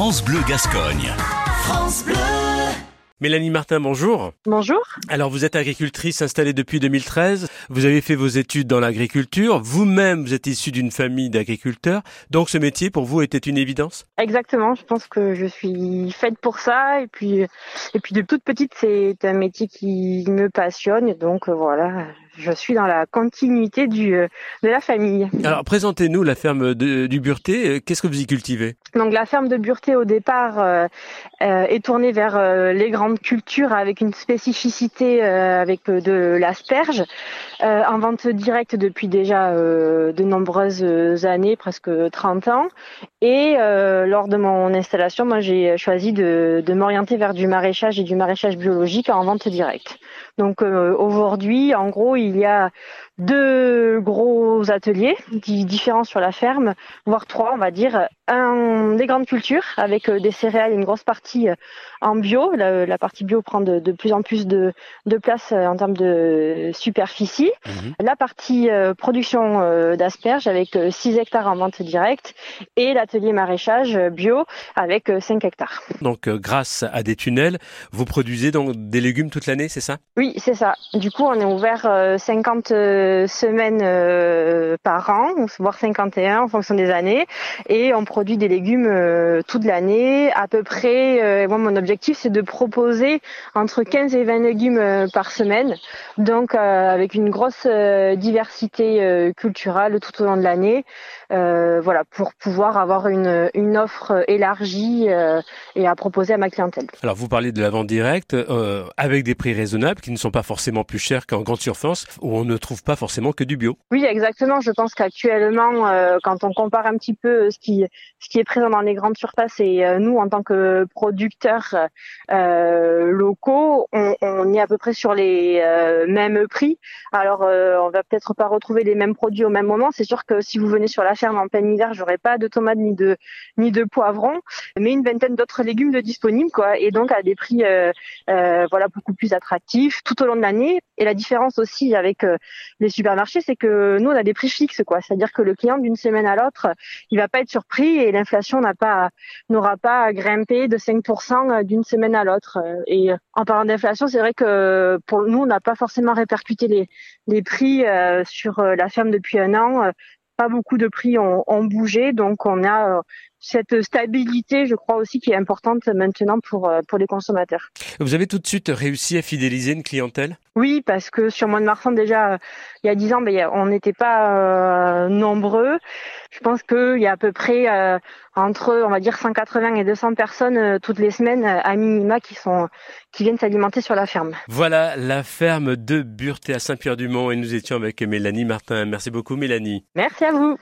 France Bleu Gascogne. France Bleu. Mélanie Martin, bonjour. Bonjour. Alors vous êtes agricultrice installée depuis 2013, vous avez fait vos études dans l'agriculture, vous-même vous êtes issue d'une famille d'agriculteurs, donc ce métier pour vous était une évidence? Exactement, je pense que je suis faite pour ça et puis et puis de toute petite c'est un métier qui me passionne donc voilà, je suis dans la continuité du, euh, de la famille. Alors présentez-nous la ferme de, du Burté. Euh, qu'est-ce que vous y cultivez? Donc la ferme de Burté au départ euh, est tournée vers les grandes cultures avec une spécificité avec de l'asperge en vente directe depuis déjà de nombreuses années, presque 30 ans. Et lors de mon installation, moi j'ai choisi de, de m'orienter vers du maraîchage et du maraîchage biologique en vente directe. Donc aujourd'hui, en gros, il y a deux gros ateliers différents sur la ferme, voire trois, on va dire. Un des grandes cultures avec euh, des céréales, une grosse partie euh, en bio. La, partie bio prend de, plus en plus de, place euh, en termes de superficie. Mhm. La partie production d'asperges avec 6 hectares en vente directe et l'atelier maraîchage bio avec 5 hectares. Donc grâce à des tunnels, vous produisez donc des légumes toute l'année, c'est ça? Oui, c'est ça. Du coup, on est ouvert 50 semaines par an, voire 51 en fonction des années, et on produit des légumes euh, toute l'année. À peu près, euh, moi mon objectif c'est de proposer entre 15 et 20 légumes par semaine, donc avec une grosse diversité culturelle tout au long de l'année. voilà, pour pouvoir avoir une, une offre élargie et à proposer à ma clientèle. Alors vous parlez de la vente directe avec des prix raisonnables qui ne sont pas forcément plus chers qu'en grande surface où on ne trouve pas forcément que du bio. Oui, exactement. Je pense qu'actuellement, euh, quand on compare un petit peu euh, ce qui ce qui est présent dans les grandes surfaces et euh, nous en tant que producteurs locaux, on, on, est à peu près sur les mêmes prix. Alors, on va peut-être pas retrouver les mêmes produits au même moment. C'est sûr que si vous venez sur la ferme en plein hiver, j'aurai pas de tomates ni de ni de poivrons, mais une vingtaine d'autres légumes de disponibles, quoi. Et donc à des prix voilà beaucoup plus attractifs tout au long de l'année. Et la différence aussi avec les supermarchés, c'est que nous on a des prix fixes, quoi. C'est-à-dire que le client d'une semaine à l'autre, il va pas être surpris et l'inflation n'aura pas grimpé de 5% d'une semaine à l'autre. Et en parlant d'inflation, c'est vrai que pour nous, on n'a pas forcément répercuté les prix euh, sur euh, la ferme depuis un an pas beaucoup de prix ont, ont, bougé, donc on a cette stabilité, je crois aussi, qui est importante maintenant pour, euh, pour les consommateurs. Vous avez tout de suite réussi à fidéliser une clientèle? Oui, parce que sur Moine Marsan, déjà, il y a dix ans, ben, on n'était pas euh, nombreux. Je pense qu'il y a à peu près euh, entre, on va dire, 180 et 200 personnes toutes les semaines à minima qui sont qui viennent s'alimenter sur la ferme. Voilà la ferme de Burté à Saint-Pierre-du-Mont et nous étions avec Mélanie Martin. Merci beaucoup Mélanie. Merci à vous.